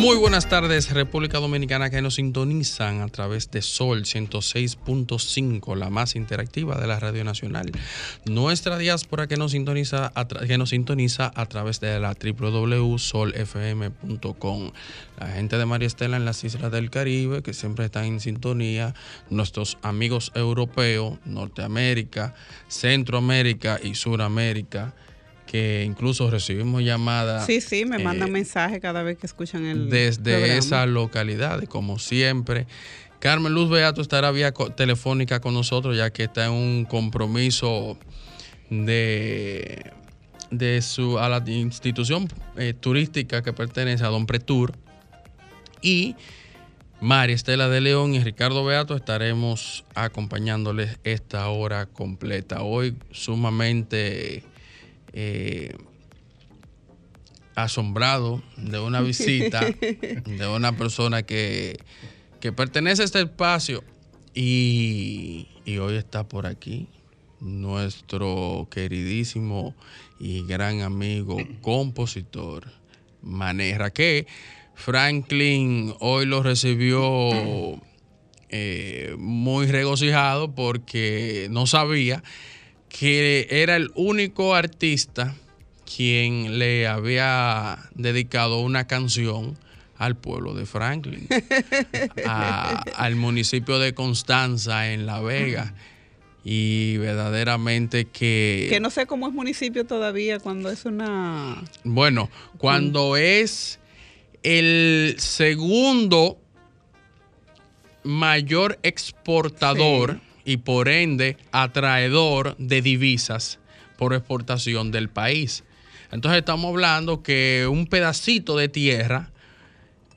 Muy buenas tardes, República Dominicana, que nos sintonizan a través de Sol 106.5, la más interactiva de la Radio Nacional. Nuestra diáspora que nos sintoniza a, que nos sintoniza a través de la www.solfm.com. La gente de María Estela en las Islas del Caribe, que siempre están en sintonía. Nuestros amigos europeos, Norteamérica, Centroamérica y Suramérica, que incluso recibimos llamadas. Sí, sí, me mandan eh, mensajes cada vez que escuchan el desde programa. esas localidades, como siempre. Carmen Luz Beato estará vía telefónica con nosotros, ya que está en un compromiso de, de su, a la institución eh, turística que pertenece a Don Pretur. Y María Estela de León y Ricardo Beato estaremos acompañándoles esta hora completa. Hoy sumamente eh, asombrado de una visita de una persona que, que pertenece a este espacio y, y hoy está por aquí nuestro queridísimo y gran amigo compositor Manera que Franklin hoy lo recibió eh, muy regocijado porque no sabía que era el único artista quien le había dedicado una canción al pueblo de Franklin, a- al municipio de Constanza en La Vega. Y verdaderamente que... Que no sé cómo es municipio todavía cuando es una... Bueno, cuando es el segundo mayor exportador y por ende atraedor de divisas por exportación del país. Entonces estamos hablando que un pedacito de tierra,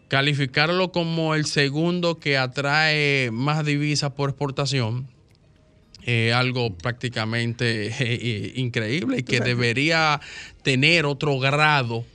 calificarlo como el segundo que atrae más divisas por exportación, es algo prácticamente eh, increíble y que debería tener otro grado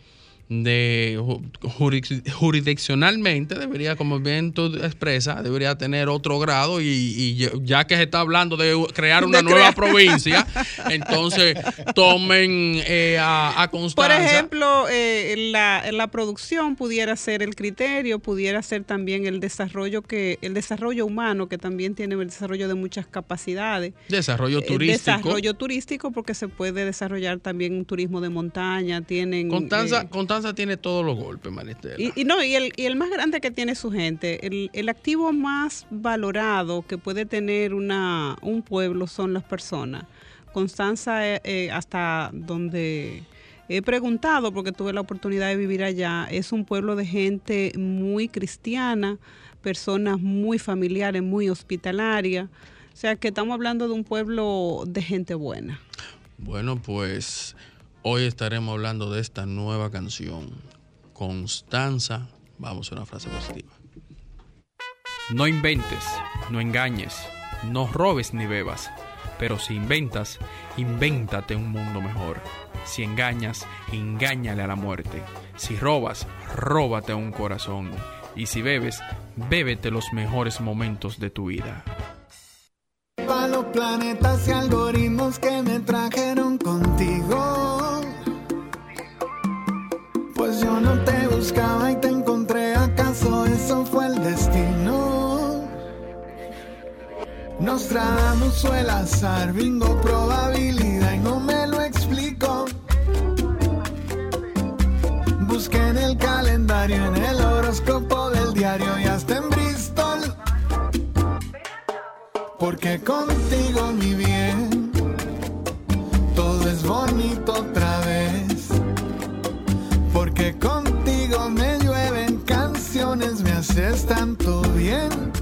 de ju- juris- jurisdiccionalmente debería, como bien tú expresas, debería tener otro grado y, y ya- que se está hablando de crear una De nueva crear. provincia, entonces tomen eh, a, a Por Constanza. ejemplo, eh, la, la producción pudiera ser el criterio, pudiera ser también el desarrollo que el desarrollo humano que también tiene el desarrollo de muchas capacidades. desarrollo Eh, turístico. Desarrollo turístico porque se puede desarrollar también un turismo de montaña, tienen Constanza, eh, Constanza tiene todos los golpes, Maristela. Y, y no, y el, y el más grande que tiene su gente, el, el activo más valorado que puede tener una, un pueblo son las personas. Constanza, eh, eh, hasta donde he preguntado, porque tuve la oportunidad de vivir allá, es un pueblo de gente muy cristiana, personas muy familiares, muy hospitalarias. O sea que estamos hablando de un pueblo de gente buena. Bueno, pues hoy estaremos hablando de esta nueva canción, Constanza. Vamos a una frase positiva. No inventes, no engañes, no robes ni bebas, pero si inventas, invéntate un mundo mejor. Si engañas, engáñale a la muerte. Si robas, róbate un corazón. Y si bebes, bébete los mejores momentos de tu vida. Pa' los planetas y algoritmos que me trajeron yo no te buscaba y te encontré, acaso eso fue el destino. Nos tragamos el azar, bingo, probabilidad y no me lo explico. Busqué en el calendario, en el horóscopo del diario y hasta en Bristol. Porque contigo, mi bien, todo es bonito otra vez. tanto bien.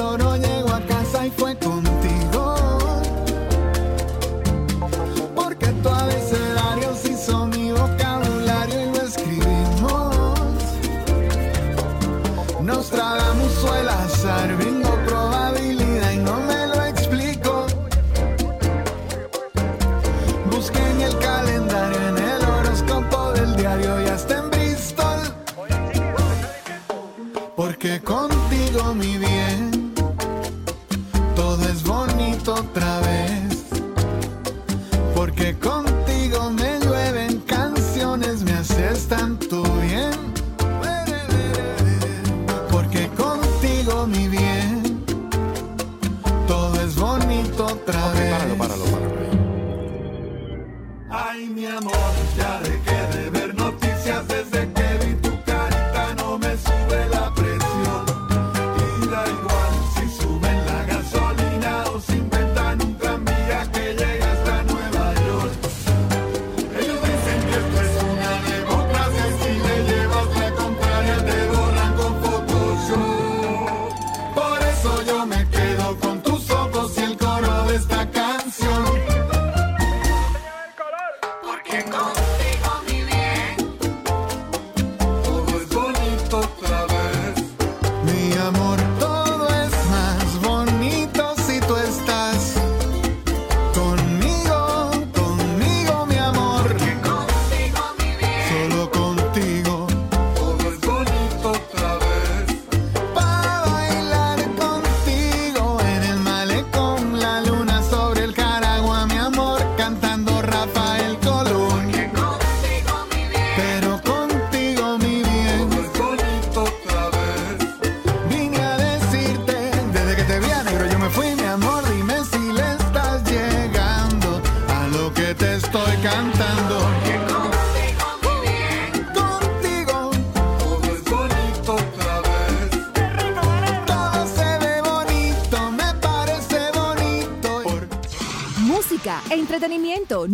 Y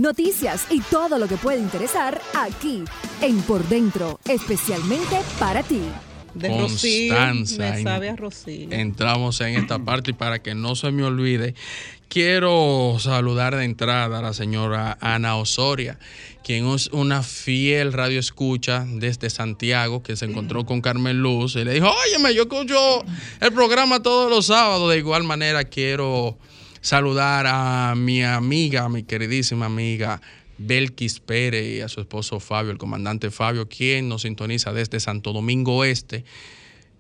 noticias y todo lo que puede interesar aquí en Por Dentro, especialmente para ti. De Rocío, Constanza, me sabe a Rocío. entramos en esta parte y para que no se me olvide, quiero saludar de entrada a la señora Ana Osoria, quien es una fiel radio escucha desde Santiago, que se encontró con Carmen Luz y le dijo, óyeme, yo escucho el programa todos los sábados. De igual manera quiero saludar a mi amiga, mi queridísima amiga. Belkis Pérez y a su esposo Fabio, el comandante Fabio, quien nos sintoniza desde Santo Domingo Este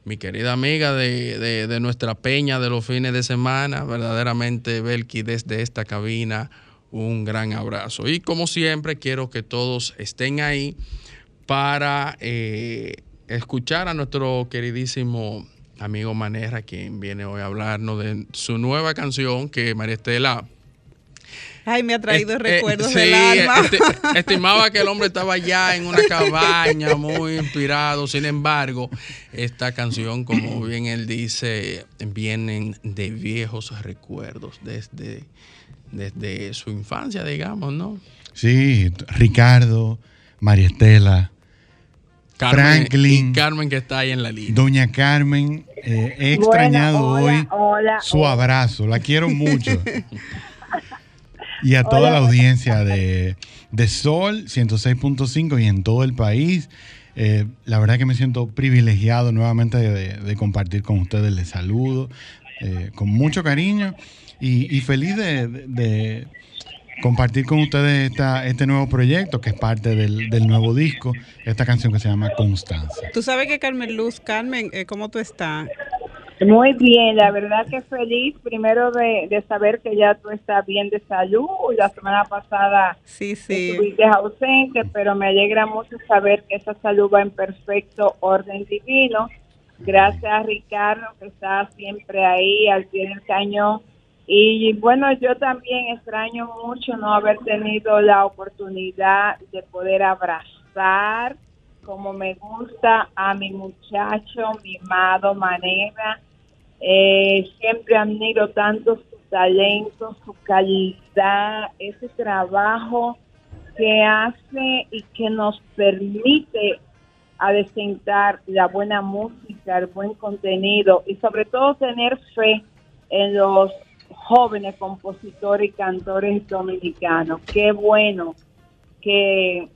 mi querida amiga de, de- nuestra peña de los fines de semana, verdaderamente Belki desde esta cabina, un gran abrazo. Y como siempre, quiero que todos estén ahí para eh, escuchar a nuestro queridísimo amigo Manera, quien viene hoy a hablarnos de su nueva canción que María Estela Ay, me ha traído eh, recuerdos sí, del alma. esti- estimaba que el hombre estaba ya en una cabaña muy inspirado. Sin embargo, esta canción, como bien él dice, vienen de viejos recuerdos desde, desde su infancia, digamos, ¿no? Sí, Ricardo, María Estela, Franklin. y Carmen que está ahí en la línea. Doña Carmen, eh, he extrañado Bueno, hola, hoy hola, su hola. abrazo, la quiero mucho. y a toda la audiencia de, de Sol 106.5 y en todo el país. Eh, la verdad que me siento privilegiado nuevamente de, de compartir con ustedes. Les saludo eh, con mucho cariño y, y feliz de, de- de compartir con ustedes esta, este nuevo proyecto que es parte del, del nuevo disco, esta canción que se llama Constanza. Tú sabes que Carmen Luz, Carmen, eh, ¿cómo tú estás? Muy bien, la verdad que feliz primero de, de saber que ya tú estás bien de salud. La semana pasada Sí, sí. estuviste ausente, pero me alegra mucho saber que esa salud va en perfecto orden divino. Gracias a Ricardo que está siempre ahí al pie del cañón. Y bueno, yo también extraño mucho no haber tenido la oportunidad de poder abrazar como me gusta a mi muchacho mimado Manera. Eh, siempre admiro tanto su talento, su calidad, ese trabajo que hace y que nos permite a desentar la buena música, el buen contenido y sobre todo tener fe en los jóvenes compositores y cantores dominicanos. Qué bueno que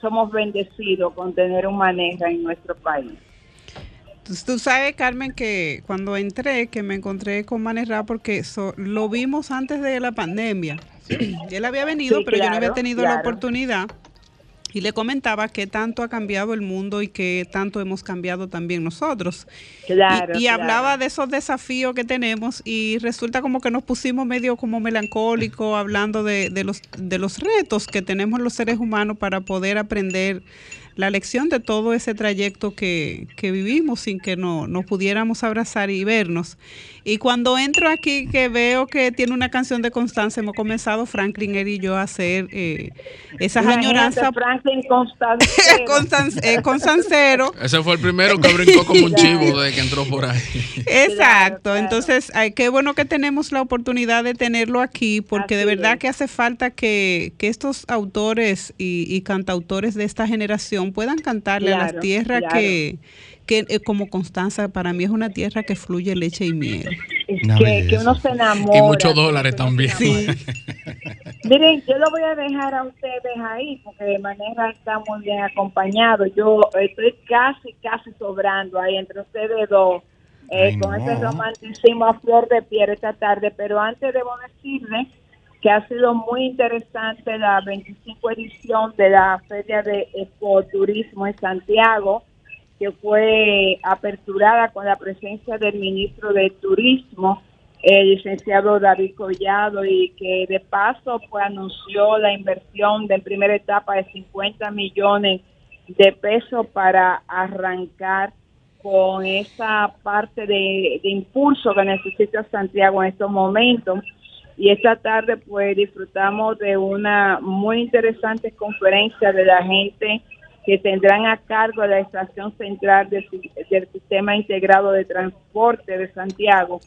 somos bendecidos con tener un manejo en nuestro país. Tú sabes, Carmen, que cuando entré, que me encontré con Manerra, porque so- lo vimos antes de la pandemia. Él había venido, Sí, pero yo no había tenido la oportunidad. Y le comentaba que tanto ha cambiado el mundo y que tanto hemos cambiado también nosotros. Claro, y y claro. hablaba de esos desafíos que tenemos y resulta como que nos pusimos medio como melancólicos hablando de, de los, de los retos que tenemos los seres humanos para poder aprender la lección de todo ese trayecto que, que vivimos sin que no, nos pudiéramos abrazar y vernos. Y cuando entro aquí que veo que tiene una canción de Constanza, hemos comenzado Franklin, él y yo a hacer eh, esas Imagínate, añoranzas Franklin Constance. Constan- eh, con Sancero. Ese fue el primero que brincó como un chivo desde que entró por ahí. Exacto, entonces ay, qué bueno que tenemos la oportunidad de tenerlo aquí, porque de verdad es. que hace falta que, que estos autores y, y cantautores de esta generación puedan cantarle a las tierras claro. que, que eh, como Constanza, para mí es una tierra que fluye leche y miel. Es que, uno se enamora. Y muchos dólares también. Miren, yo lo voy a dejar a ustedes ahí porque de manera está muy bien acompañado. Yo estoy casi, casi sobrando ahí entre ustedes dos. eh, Ay, con no. ese romanticismo a flor de piel esta tarde, pero antes debo decirle que ha sido muy interesante la 25 edición de la Feria de Ecoturismo en Santiago, que fue aperturada con la presencia del ministro de Turismo, el licenciado David Collado, y que de paso pues anunció la inversión de primera etapa de 50 millones de pesos para arrancar con esa parte de, de impulso que necesita Santiago en estos momentos. Y esta tarde pues disfrutamos de una muy interesante conferencia de la gente que tendrán a cargo la estación central del, si- del sistema integrado de transporte de Santiago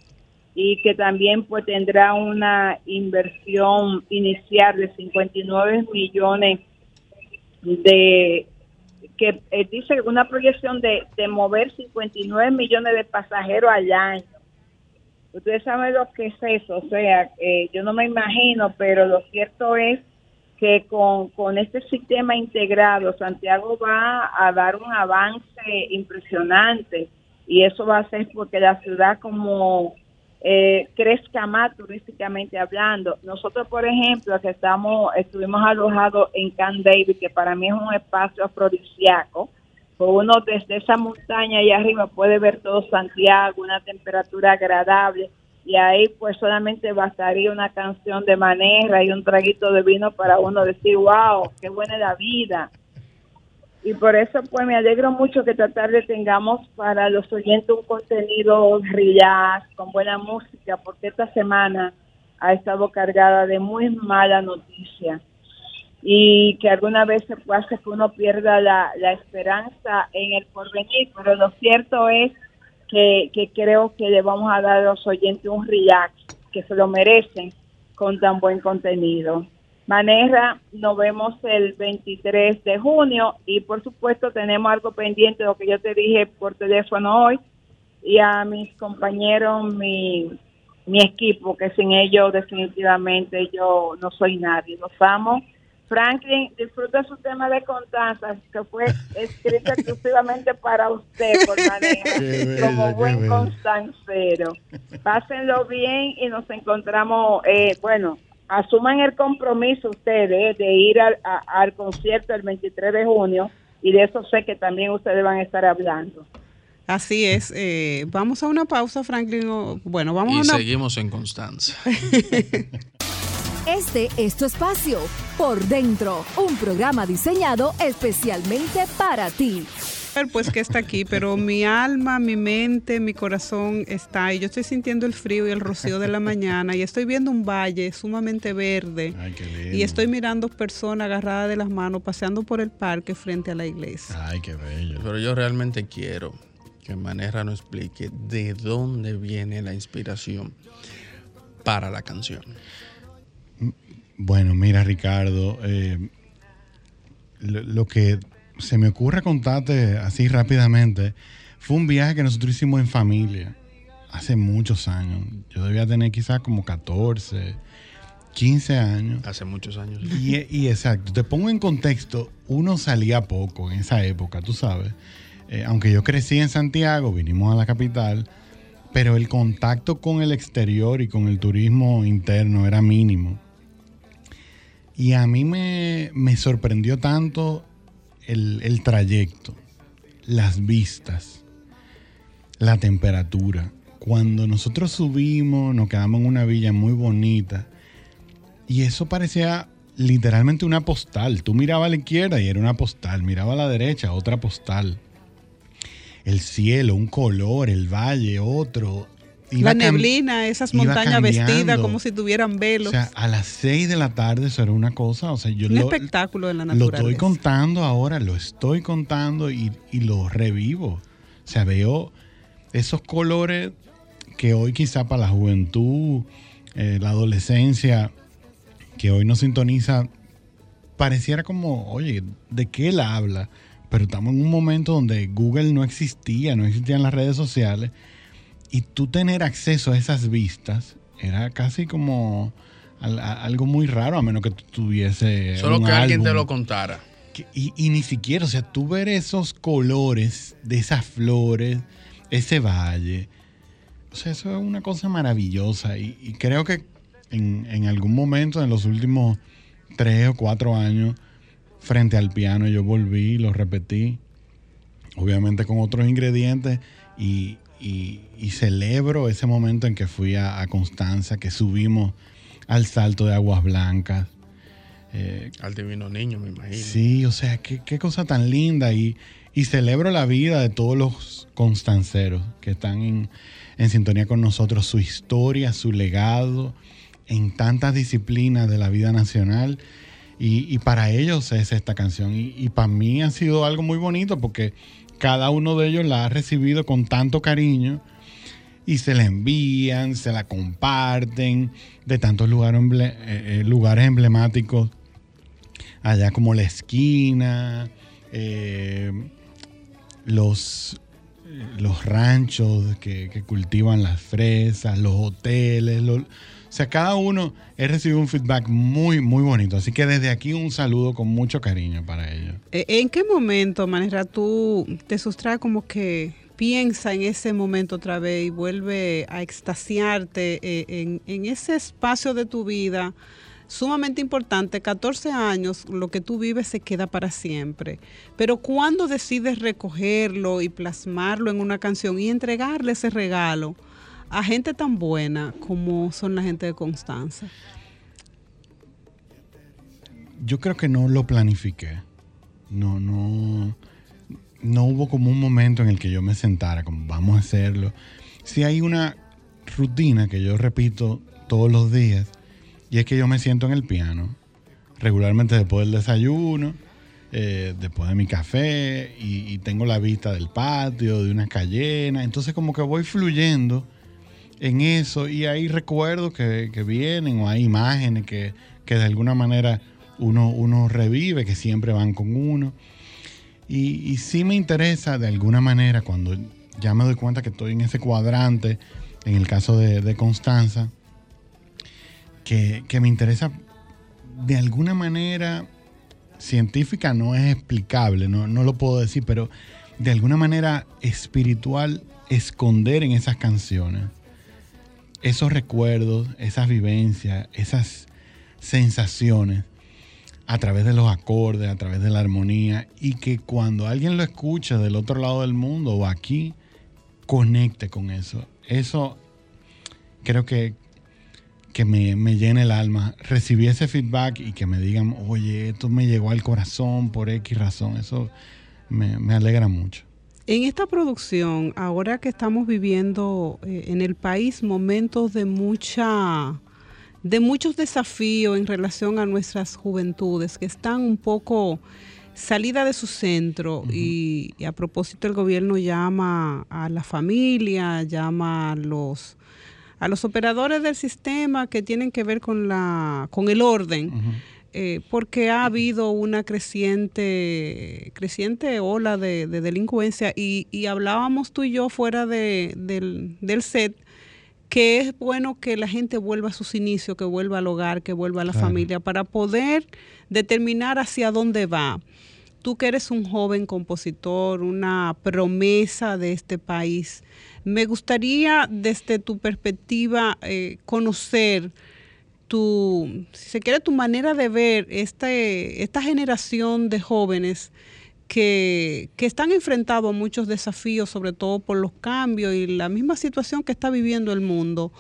y que también pues tendrá una inversión inicial de 59 millones de que eh, dice una proyección de, de mover 59 millones de pasajeros al año. Ustedes saben lo que es eso, o sea, eh, yo no me imagino, pero lo cierto es que con, con este sistema integrado Santiago va a dar un avance impresionante y eso va a ser porque la ciudad como eh, crezca más turísticamente hablando. Nosotros, por ejemplo, que estamos, estuvimos alojados en Camp David, que para mí es un espacio afrodisíaco, uno desde esa montaña allá arriba puede ver todo Santiago, una temperatura agradable, y ahí pues solamente bastaría una canción de manera y un traguito de vino para uno decir, wow, qué buena es la vida. Y por eso pues me alegro mucho que esta tarde tengamos para los oyentes un contenido relax, con buena música, porque esta semana ha estado cargada de muy mala noticia y que alguna vez se puede que uno pierda la, esperanza en el porvenir, pero lo cierto es que, que creo que le vamos a dar a los oyentes un relax, que se lo merecen con tan buen contenido. Manera, nos vemos el 23 de junio y por supuesto tenemos algo pendiente, lo que yo te dije por teléfono hoy, y a mis compañeros, mi, mi equipo, que sin ellos definitivamente yo no soy nadie. Los amo. Franklin, disfruta su tema de Constanza, que fue escrito exclusivamente para usted, por manera, como buen constancero. Pásenlo bien y nos encontramos, eh, bueno, asuman el compromiso ustedes de ir al, a- al concierto el 23 de junio y de eso sé que también ustedes van a estar hablando. Así es. eh, vamos a una pausa, Franklin. o- bueno, vamos Y a una seguimos en Constanza. Este es tu espacio, Por Dentro, un programa diseñado especialmente para ti. pues que está aquí, pero mi alma, mi mente, mi corazón está ahí. Yo estoy sintiendo el frío y el rocío de la mañana y estoy viendo un valle sumamente verde Ay, qué lindo. y estoy mirando personas agarradas de las manos paseando por el parque frente a la iglesia. Ay, qué bello. Pero yo realmente quiero que Manera nos explique de dónde viene la inspiración para la canción. Bueno, mira, Ricardo, eh, lo, lo que se me ocurre contarte así rápidamente. Fue un viaje que nosotros hicimos en familia hace muchos años. Yo debía tener quizás como 14, 15 años. Hace muchos años. Y, y exacto, te pongo en contexto, uno salía poco en esa época, tú sabes. Eh, aunque yo crecí en Santiago, vinimos a la capital, pero el contacto con el exterior y con el turismo interno era mínimo. Y a mí me, me sorprendió tanto el, el trayecto, las vistas, la temperatura. Cuando nosotros subimos, nos quedamos en una villa muy bonita y eso parecía literalmente una postal. Tú mirabas a la izquierda y era una postal, miraba a la derecha, otra postal. El cielo, un color, el valle, otro. Iba La neblina, esas montañas vestidas como si tuvieran velos. O sea, a las 6 de la tarde eso era una cosa, o sea, yo un lo, espectáculo de la lo naturaleza. estoy contando ahora, lo estoy contando y, y lo revivo. O sea, veo esos colores que hoy quizá para la juventud, eh, la adolescencia, que hoy no sintoniza, pareciera como, oye, ¿de qué él habla? Pero estamos en un momento donde Google no existía, no existían las redes sociales, y tú tener acceso a esas vistas era casi como algo muy raro, a menos que tú tuviese... Solo un que alguien te lo contara. Y, y ni siquiera, o sea, tú ver esos colores de esas flores, ese valle, o sea, eso es una cosa maravillosa. Y, y creo que en, en algún momento, en los últimos tres o cuatro años, frente al piano, yo volví, lo repetí, obviamente con otros ingredientes, y, y- y celebro ese momento en que fui a, a Constanza, que subimos al salto de aguas blancas. Eh, Al divino niño, me imagino. Sí, o sea, qué, qué cosa tan linda. Y, y celebro la vida de todos los constanceros que están en, en sintonía con nosotros, su historia, su legado en tantas disciplinas de la vida nacional. Y, y para ellos es esta canción. Y, y para mí ha sido algo muy bonito porque cada uno de ellos la ha recibido con tanto cariño y se la envían, se la comparten de tantos lugares, eh, eh, lugares emblemáticos allá como la esquina, eh, los, los ranchos que, cultivan las fresas, los hoteles, o sea, cada uno he recibido un feedback muy, muy bonito. Así que desde aquí un saludo con mucho cariño para ellos. Eh, ¿En qué momento, Manera, tú te sustraes como que piensa en ese momento otra vez y vuelve a extasiarte eh, en ese espacio de tu vida sumamente importante, 14 años, lo que tú vives se queda para siempre. Pero cuando decides recogerlo y plasmarlo en una canción y entregarle ese regalo a gente tan buena como son la gente de Constanza. Yo creo que no lo planifiqué. No, no, no hubo como un momento en el que yo me sentara, como vamos a hacerlo. Sí hay una rutina que yo repito todos los días y es que yo me siento en el piano, regularmente después del desayuno, eh, después de mi café y, tengo la vista del patio, de una cayena, entonces como que voy fluyendo en eso y hay recuerdos que, vienen o hay imágenes que, que de alguna manera uno, uno revive, que siempre van con uno. Y, sí me interesa de alguna manera cuando ya me doy cuenta que estoy en ese cuadrante, en el caso de Constanza, que, me interesa de alguna manera científica, no es explicable, no, no lo puedo decir, pero de alguna manera espiritual, esconder en esas canciones esos recuerdos, esas vivencias, esas sensaciones a través de los acordes, a través de la armonía y que cuando alguien lo escucha del otro lado del mundo o aquí, conecte con eso. Eso creo que, que me, me llena el alma. Recibí ese feedback y que me digan, oye, esto me llegó al corazón por X razón. Eso me, me alegra mucho. En esta producción, ahora que estamos viviendo eh, en el país momentos de mucha de muchos desafíos en relación a nuestras juventudes que están un poco salida de su centro y, y a propósito el gobierno llama a la familia, llama a los a los operadores del sistema que tienen que ver con la con el orden eh, porque ha habido una creciente, creciente ola de, de delincuencia y, y hablábamos tú y yo fuera de- del, del set que es bueno que la gente vuelva a sus inicios, que vuelva al hogar, que vuelva a la Claro. familia, para poder determinar hacia dónde va. Tú que eres un joven compositor, una promesa de este país, me gustaría desde tu perspectiva eh, conocer tu, si se quiere, tu manera de ver este, esta generación de jóvenes que, que están enfrentados a muchos desafíos, sobre todo por los cambios y la misma situación que está viviendo el mundo.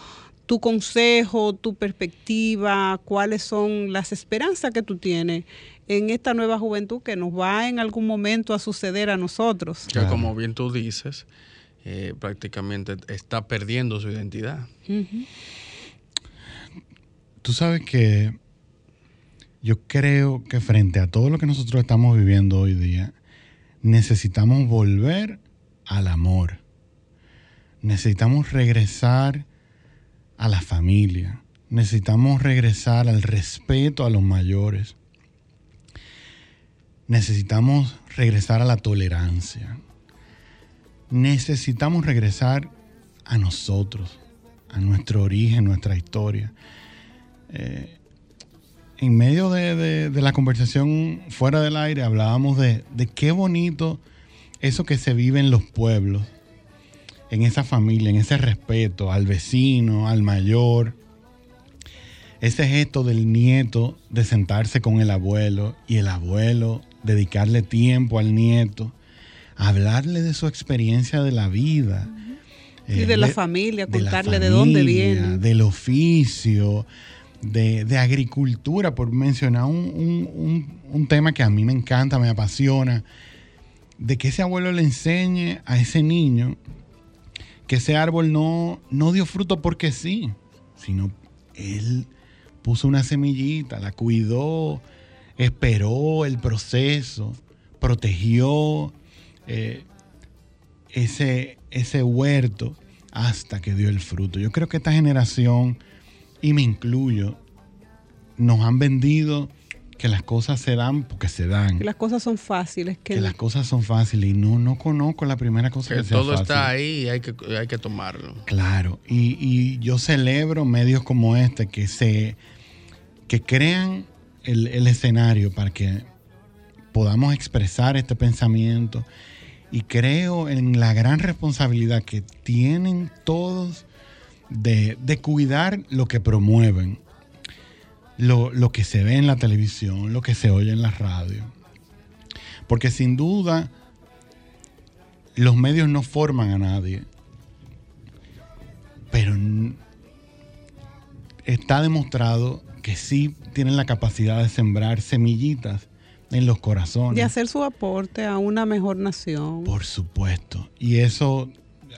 Tu consejo, tu perspectiva, cuáles son las esperanzas que tú tienes en esta nueva juventud que nos va en algún momento a suceder a nosotros. Que como bien tú dices, eh, prácticamente está perdiendo su identidad. Tú sabes que yo creo que frente a todo lo que nosotros estamos viviendo hoy día, necesitamos volver al amor. Necesitamos regresar a la familia. Necesitamos regresar al respeto a los mayores. Necesitamos regresar a la tolerancia. Necesitamos regresar a nosotros, a nuestro origen, nuestra historia. Eh, en medio de, la conversación fuera del aire hablábamos de qué bonito eso que se vive en los pueblos, en esa familia, en ese respeto al vecino, al mayor, ese gesto del nieto de sentarse con el abuelo y el abuelo dedicarle tiempo al nieto, hablarle de su experiencia de la vida. Y eh, de la familia, de la contarle de dónde viene. Del oficio, de, de agricultura, por mencionar un, un- un- un tema que a mí me encanta, me apasiona, de que ese abuelo le enseñe a ese niño que ese árbol no, no dio fruto porque sí, sino él puso una semillita, la cuidó, esperó el proceso, protegió eh, ese, ese huerto hasta que dio el fruto. Yo creo que esta generación, y me incluyo, nos han vendido que las cosas se dan porque se dan. Que las cosas son fáciles, que, Que las cosas son fáciles y no, no conozco la primera cosa que, Que sea todo fácil. está ahí y hay que, hay que tomarlo. Claro, y, y yo celebro medios como este que se que crean el, el escenario para que podamos expresar este pensamiento y creo en la gran responsabilidad que tienen todos de, cuidar lo que promueven, lo, lo que se ve en la televisión, lo que se oye en la radio. Porque sin duda los medios no forman a nadie, pero está demostrado que sí tienen la capacidad de sembrar semillitas en los corazones. de hacer su aporte a una mejor nación. Por supuesto. Y eso,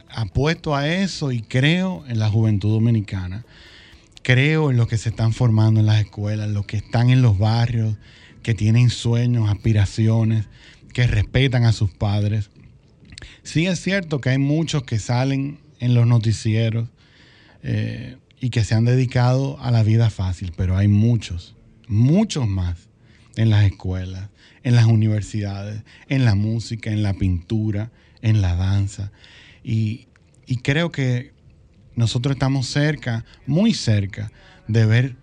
apuesto a eso y creo en la juventud dominicana. Creo en los que se están formando en las escuelas, los que están en los barrios, que tienen sueños, aspiraciones, que respetan a sus padres. Sí es cierto que hay muchos que salen en los noticieros eh, y que se han dedicado a la vida fácil, pero hay muchos, muchos más en las escuelas, en las universidades, en la música, en la pintura, en la danza. Y, y creo que nosotros estamos cerca, muy cerca, de ver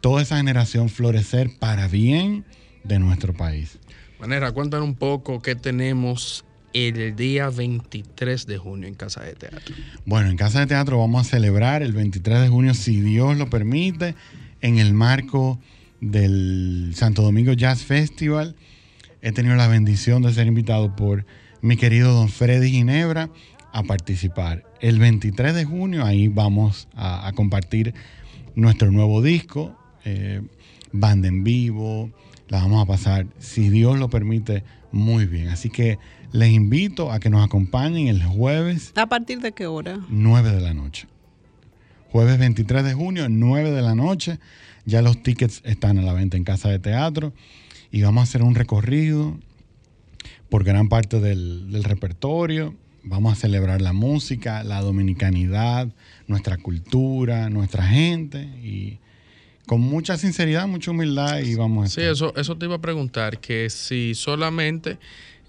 toda esa generación florecer para bien de nuestro país. Manera, cuéntanos un poco qué tenemos el día 23 de junio en Casa de Teatro. Bueno, en Casa de Teatro vamos a celebrar el 23 de junio, si Dios lo permite, en el marco del Santo Domingo Jazz Festival. He tenido la bendición de ser invitado por mi querido don Freddy Ginebra a participar. El 23 de junio ahí vamos a, a compartir nuestro nuevo disco, eh, banda en vivo, la vamos a pasar, si Dios lo permite, muy bien. Así que les invito a que nos acompañen el jueves ¿A partir de qué hora? 9 de la noche. Jueves 23 de junio, 9 de la noche. Ya los tickets están a la venta en Casa de Teatro. Y vamos a hacer un recorrido por gran parte del, repertorio. Vamos a celebrar la música, la dominicanidad, nuestra cultura, nuestra gente. Y con mucha sinceridad, mucha humildad y vamos a Sí, estar. eso, eso te iba a preguntar, que si solamente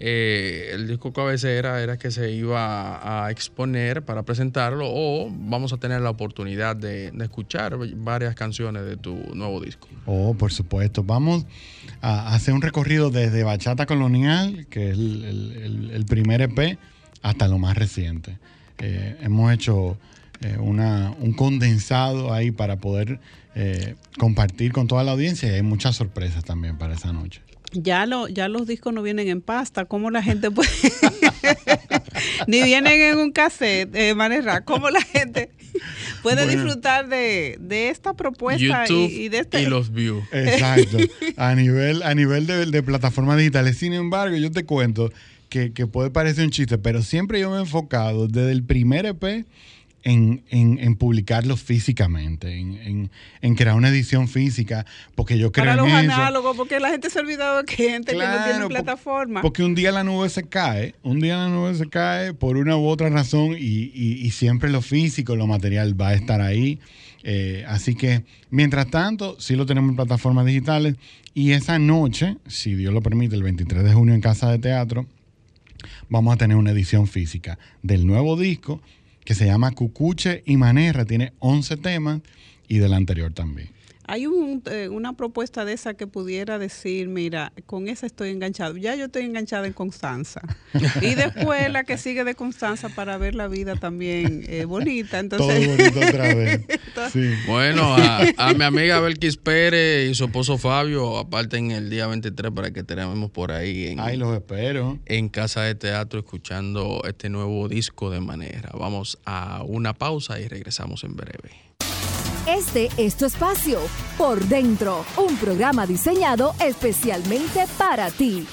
eh, el disco cabecera era que se iba a exponer para presentarlo o vamos a tener la oportunidad de, de escuchar varias canciones de tu nuevo disco. Oh, por supuesto. Vamos a hacer un recorrido desde Bachata Colonial, que es el, el- el- el primer EP, hasta lo más reciente. Eh, hemos hecho eh, una- un condensado ahí para poder eh, compartir con toda la audiencia y hay muchas sorpresas también para esa noche. Ya, lo, ya los discos no vienen en pasta. ¿Cómo la gente puede.? Ni vienen en un cassette, eh, Manera. ¿Cómo la gente puede Bueno. disfrutar de, de esta propuesta y de este. y los views. Exacto. A nivel, a nivel de, de plataformas digitales. Sin embargo, yo te cuento que, que puede parecer un chiste, pero siempre yo me he enfocado desde el primer EP en, en, en publicarlo físicamente, en, en- en crear una edición física, porque yo creo para los en eso. análogos, porque la gente se ha olvidado que hay gente que no tiene plataforma. Porque un día la nube se cae, un día la nube se cae por una u otra razón y, y- y siempre lo físico, lo material va a estar ahí. Eh, así que, mientras tanto, sí lo tenemos en plataformas digitales y esa noche, si Dios lo permite, el 23 de junio en Casa de Teatro, vamos a tener una edición física del nuevo disco que se llama Cucuche y Manerra, tiene 11 temas y del anterior también. Hay un, eh, una propuesta de esa que pudiera decir, mira, con esa estoy enganchado. Ya yo estoy enganchada en Constanza. Y después la que sigue de Constanza para ver la vida también eh, bonita. Entonces, Todo bonito otra vez. Sí. Bueno, a, a mi amiga Belkis Pérez y su esposo Fabio, aparte en el día 23 para que tenemos por ahí en, Ay, los espero. en Casa de Teatro escuchando este nuevo disco de manera. Vamos a una pausa y regresamos en breve. Este es tu espacio, Por Dentro, un programa diseñado especialmente para ti.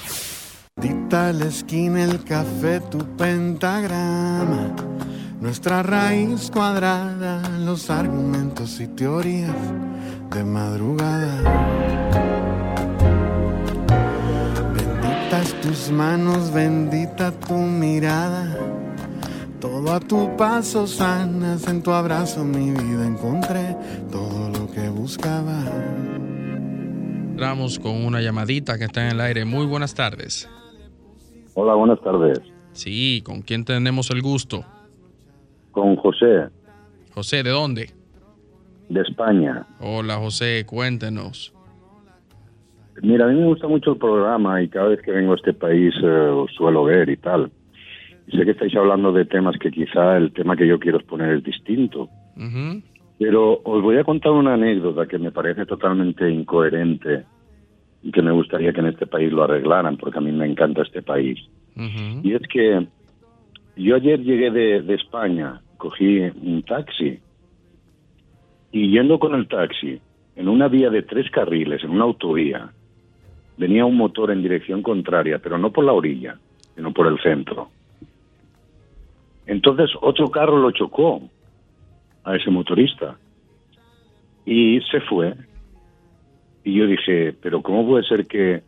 Dita la esquina, el café, tu pentagrama. Nuestra raíz cuadrada, los argumentos y teorías de madrugada. Benditas tus manos, bendita tu mirada. Todo a tu paso sanas, en tu abrazo mi vida encontré todo lo que buscaba. Entramos con una llamadita que está en el aire. Muy buenas tardes. Hola, buenas tardes. Sí, ¿con quién tenemos el gusto? Con José, José, ¿de dónde? de España. Hola José, cuéntenos. Mira, a mí me gusta mucho el programa y cada vez que vengo a este país eh, suelo ver y tal. Sé que estáis hablando de temas que quizá el tema que yo quiero exponer es distinto. Pero os voy a contar una anécdota que me parece totalmente incoherente y que me gustaría que en este país lo arreglaran porque a mí me encanta este país. Y es que yo ayer llegué de, de España, cogí un taxi y yendo con el taxi en una vía de tres carriles, en una autovía, venía un motor en dirección contraria, pero no por la orilla, sino por el centro. Entonces otro carro lo chocó a ese motorista y se fue. Y yo dije, pero ¿cómo puede ser que,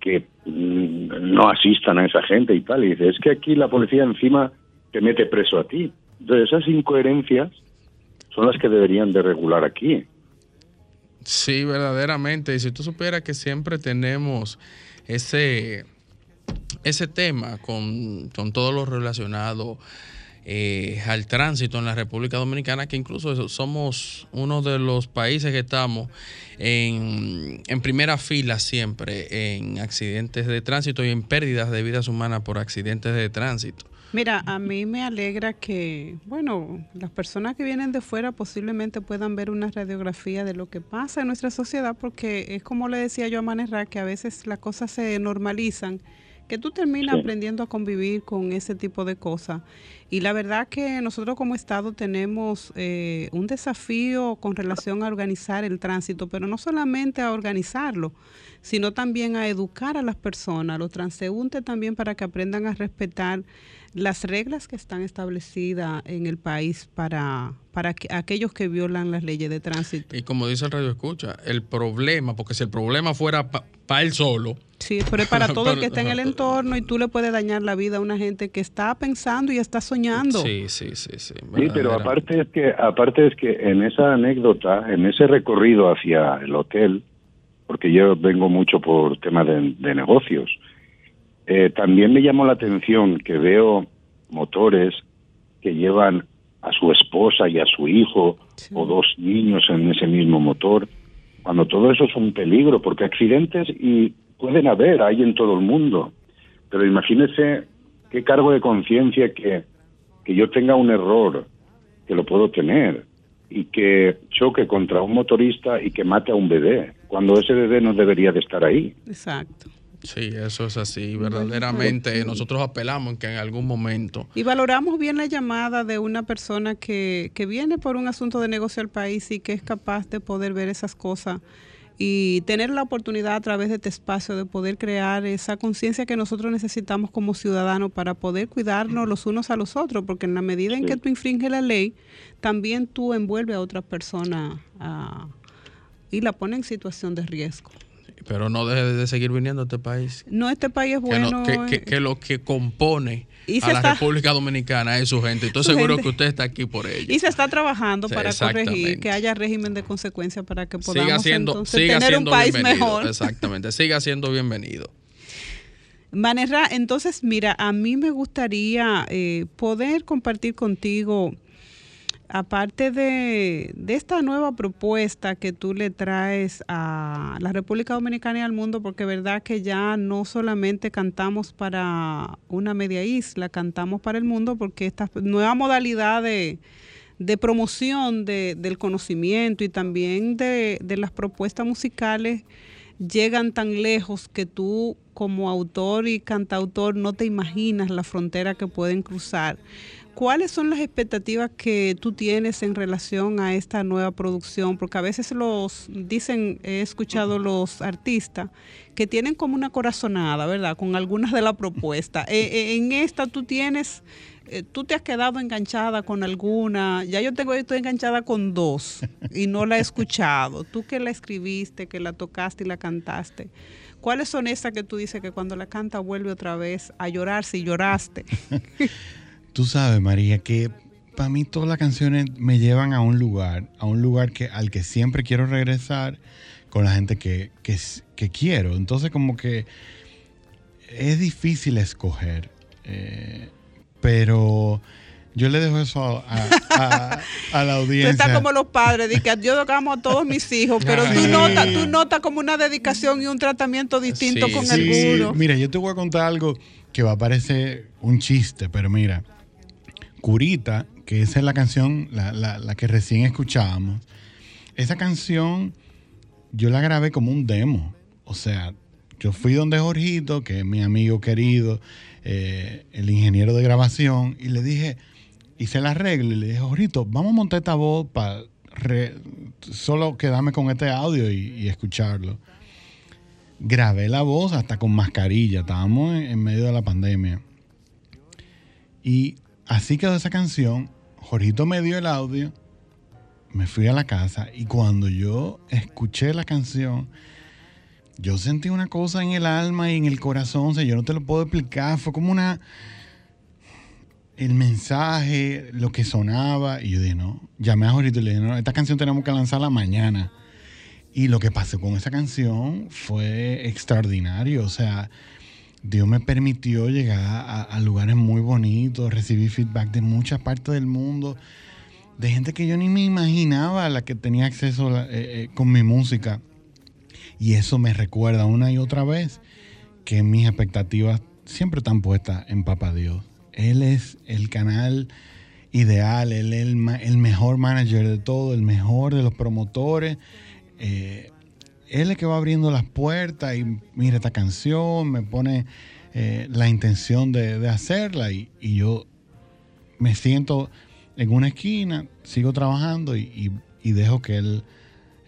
que mm, no asistan a esa gente y tal? Y dice, es que aquí la policía encima te mete preso a ti. Entonces esas incoherencias son las que deberían de regular aquí. Sí, verdaderamente. Y si tú supieras que siempre tenemos ese, ese tema con, con todo lo relacionado eh, al tránsito en la República Dominicana, que incluso somos uno de los países que estamos en, en primera fila siempre en accidentes de tránsito y en pérdidas de vidas humanas por accidentes de tránsito. Mira, a mí me alegra que, bueno, las personas que vienen de fuera posiblemente puedan ver una radiografía de lo que pasa en nuestra sociedad, porque es como le decía yo a Manerra, que a veces las cosas se normalizan, que tú terminas Sí. aprendiendo a convivir con ese tipo de cosas. Y la verdad que nosotros como Estado tenemos eh, un desafío con relación a organizar el tránsito, pero no solamente a organizarlo, sino también a educar a las personas, a los transeúntes también para que aprendan a respetar las reglas que están establecidas en el país para, para que- aquellos que violan las leyes de tránsito. Y como dice el radio escucha, el problema, porque si el problema fuera para él solo, Sí, pero es para todo el que está en el entorno y tú le puedes dañar la vida a una gente que está pensando y está soñando. sí, sí, sí, sí. Sí, pero aparte es que aparte es que en esa anécdota, en ese recorrido hacia el hotel, porque yo vengo mucho por tema de, de negocios, eh, también me llamó la atención que veo motores que llevan a su esposa y a su hijo o dos niños en ese mismo motor, cuando todo eso es un peligro, porque accidentes y pueden haber, hay en todo el mundo, pero imagínese qué cargo de conciencia que, que yo tenga un error, que lo puedo tener, y que choque contra un motorista y que mate a un bebé, cuando ese bebé no debería de estar ahí. Exacto. Sí, eso es así. Verdaderamente, nosotros apelamos en que en algún momento Y valoramos bien la llamada de una persona que, que viene por un asunto de negocio al país y que es capaz de poder ver esas cosas y tener la oportunidad a través de este espacio de poder crear esa conciencia que nosotros necesitamos como ciudadanos para poder cuidarnos los unos a los otros, porque en la medida en que tú infringes la ley, también tú envuelves a otra persona ah, y la pone en situación de riesgo. Pero no deje de seguir viniendo a este país. No, este país es Que, no- bueno. que, que- que lo que compone Y a la está- República Dominicana es su gente. Estoy Su seguro gente. que usted está aquí por ello. Y se está trabajando Sí, para corregir, que haya régimen de consecuencia para que podamos Siga siendo, entonces siga tener un siendo país bienvenido. mejor. Exactamente, siga siendo bienvenido. Manerra, entonces mira, a mí me gustaría eh, poder compartir contigo, aparte de, esta nueva propuesta que tú le traes a la República Dominicana y al mundo, porque verdad que ya no solamente cantamos para una media isla, cantamos para el mundo, porque esta nueva modalidad de, promoción de- del conocimiento y también de, de las propuestas musicales llegan tan lejos que tú como autor y cantautor no te imaginas la frontera que pueden cruzar. ¿Cuáles son las expectativas que tú tienes en relación a esta nueva producción? Porque a veces los dicen, he escuchado los artistas que tienen como una corazonada, ¿verdad? Con algunas de las propuestas. Eh, eh, en esta tú tienes, eh, tú te has quedado enganchada con alguna. Ya yo tengo, estoy enganchada con dos y no la he escuchado. Tú que la escribiste, que la tocaste y la cantaste. ¿Cuáles son esas que tú dices que cuando la canta vuelve otra vez a llorar si lloraste? Tú sabes, María, que para mí todas las canciones me llevan a un lugar, a un lugar que, al que siempre quiero regresar con la gente que, que, que quiero. Entonces como que es difícil escoger, eh, pero yo le dejo eso a, a- a- a la Tú audiencia. estás como los padres, de que yo tocamos a todos mis hijos, pero tú notas tú notas como una dedicación y un tratamiento distinto Sí, con sí. Mira, yo te voy a contar algo que va a parecer un chiste, pero mira, Curita, que esa es la canción, la, la- la que recién escuchábamos, esa canción yo la grabé como un demo. O sea, yo fui donde Jorgito, que es mi amigo querido, eh, el ingeniero de grabación, y le dije, hice el arreglo y le dije, Jorgito, vamos a montar esta voz para solo quedarme con este audio y, escucharlo grabé la voz hasta con mascarilla. Estábamos en, en medio de la pandemia. Y así quedó esa canción. Jorgito me dio el audio. Me fui a la casa y cuando yo escuché la canción, yo sentí una cosa en el alma y en el corazón. O sea, yo no te lo puedo explicar. Fue como una. El mensaje, lo que sonaba. Y yo dije, no. Llamé a Jorgito y le dije, no, esta canción tenemos que lanzarla mañana. Y lo que pasó con esa canción fue extraordinario. O sea, Dios me permitió llegar a, lugares muy bonitos, recibí feedback de muchas partes del mundo, de gente que yo ni me imaginaba la que tenía acceso eh, eh, con mi música. Y eso me recuerda una y otra vez que mis expectativas siempre están puestas en Papá Dios. Él es el canal ideal, él es el mejor manager de todo, el mejor de los promotores. Eh, él es el que va abriendo las puertas y mira esta canción, me pone eh, la intención de, de hacerla y, y yo me siento en una esquina, sigo trabajando y, y- y dejo que él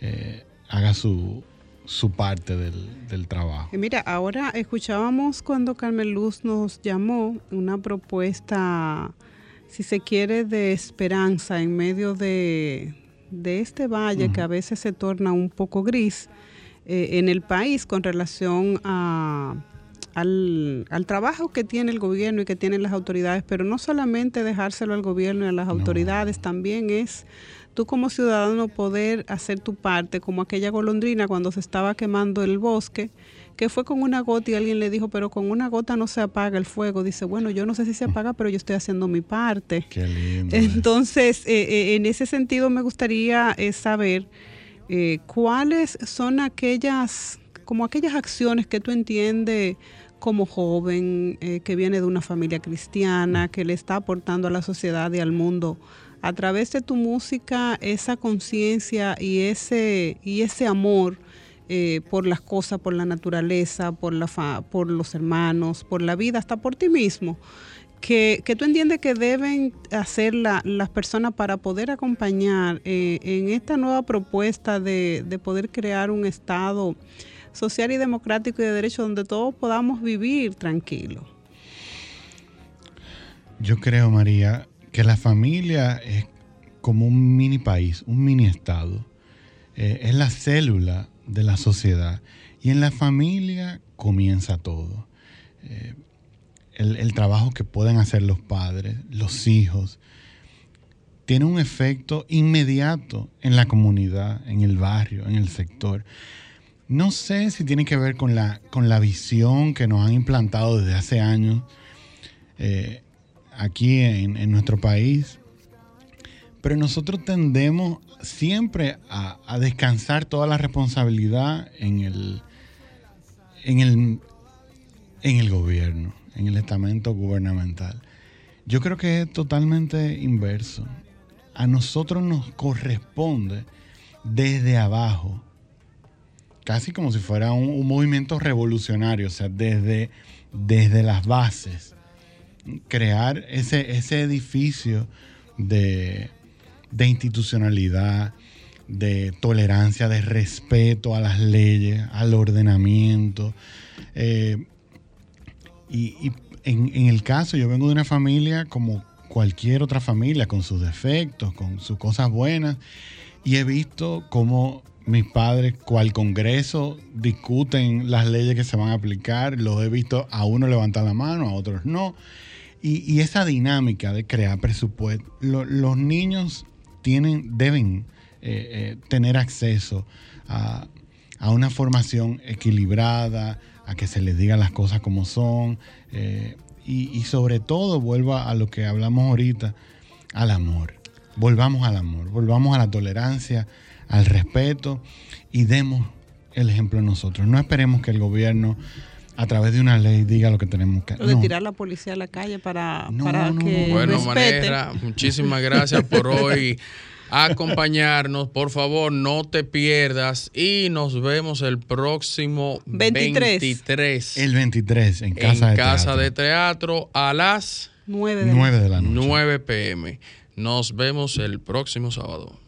eh, haga su, su parte del, del trabajo. Y Mira, ahora escuchábamos cuando Carmen Luz nos llamó una propuesta si se quiere, de esperanza en medio de, de este valle que a veces se torna un poco gris eh, en el país con relación a, al, al trabajo que tiene el gobierno y que tienen las autoridades, pero no solamente dejárselo al gobierno y a las autoridades, también es tú como ciudadano poder hacer tu parte, como aquella golondrina cuando se estaba quemando el bosque, que fue con una gota y alguien le dijo, pero con una gota no se apaga el fuego. Dice, bueno, yo no sé si se apaga, pero yo estoy haciendo mi parte. Qué lindo. Entonces, eh, eh, en ese sentido me gustaría eh, saber eh, cuáles son aquellas, como aquellas acciones que tú entiendes como joven, eh, que viene de una familia cristiana, que le está aportando a la sociedad y al mundo a través de tu música esa conciencia y ese, y ese amor eh, por las cosas, por la naturaleza, por, la fa- por los hermanos, por la vida, hasta por ti mismo, que tú entiendes que deben hacer la- las personas para poder acompañar eh, en esta nueva propuesta de, de poder crear un Estado social y democrático y de derecho donde todos podamos vivir tranquilos. Yo creo, María, que la familia es como un mini país, un mini estado. Eh, es la célula de la sociedad. Y en la familia comienza todo. Eh, el, trabajo que pueden hacer los padres, los hijos, tiene un efecto inmediato en la comunidad, en el barrio, en el sector. No sé si tiene que ver con la, con la visión que nos han implantado desde hace años eh, aquí en, en nuestro país, pero nosotros tendemos siempre a, a descansar toda la responsabilidad en el, en el, en el gobierno, en el estamento gubernamental. Yo creo que es totalmente inverso. A nosotros nos corresponde desde abajo, casi como si fuera un, movimiento revolucionario, o sea, desde, desde las bases, crear ese, ese edificio de, de institucionalidad, de tolerancia, de respeto a las leyes, al ordenamiento. Eh, y y en, el caso, yo vengo de una familia como cualquier otra familia, con sus defectos, con sus cosas buenas, y he visto cómo mis padres, cual Congreso, discuten las leyes que se van a aplicar, los he visto a uno levantar la mano, a otros no. Y, y esa dinámica de crear presupuesto, lo- los niños tienen, deben eh, eh, tener acceso a, a una formación equilibrada, a que se les diga las cosas como son, eh, y, y sobre todo, vuelvo a lo que hablamos ahorita, al amor. Volvamos al amor, volvamos a la tolerancia, al respeto y demos el ejemplo nosotros. No esperemos que el gobierno a través de una ley diga lo que tenemos que O de no. tirar la policía a la calle para, No, para no, que no. Bueno, respete. Manera, muchísimas gracias por hoy acompañarnos. Por favor, no te pierdas y nos vemos el próximo 23. 23 El 23 en Casa, en de, Casa Teatro. de Teatro a las 9 de la 9 de la noche. 9 pm. Nos vemos el próximo sábado.